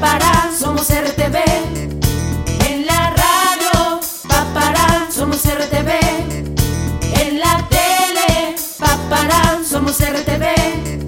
papará, somos RTV. En la radio, papará, somos RTV. En la tele, papará, somos RTV.